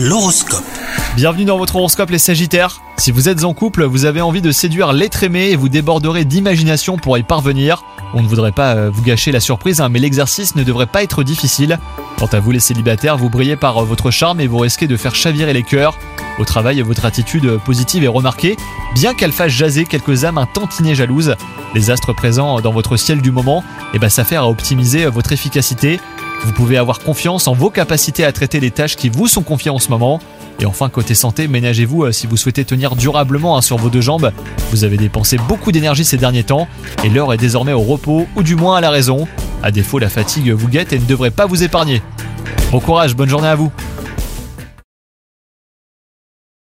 L'horoscope. Bienvenue dans votre horoscope les Sagittaires. Si vous êtes en couple, vous avez envie de séduire l'être aimé et vous déborderez d'imagination pour y parvenir. On ne voudrait pas euh, vous gâcher la surprise, hein, mais l'exercice ne devrait pas être difficile. Quant à vous les célibataires, vous brillez par euh, votre charme et vous risquez de faire chavirer les cœurs. Au travail, votre attitude positive est remarquée, bien qu'elle fasse jaser quelques âmes un tantinet jalouses. Les astres présents dans votre ciel du moment, eh ben, s'affairent à optimiser votre efficacité. Vous pouvez avoir confiance en vos capacités à traiter les tâches qui vous sont confiées en ce moment. Et enfin, côté santé, ménagez-vous euh, si vous souhaitez tenir durablement hein, sur vos deux jambes. Vous avez dépensé beaucoup d'énergie ces derniers temps et l'heure est désormais au repos ou du moins à la raison. À défaut, la fatigue vous guette et ne devrait pas vous épargner. Bon courage, bonne journée à vous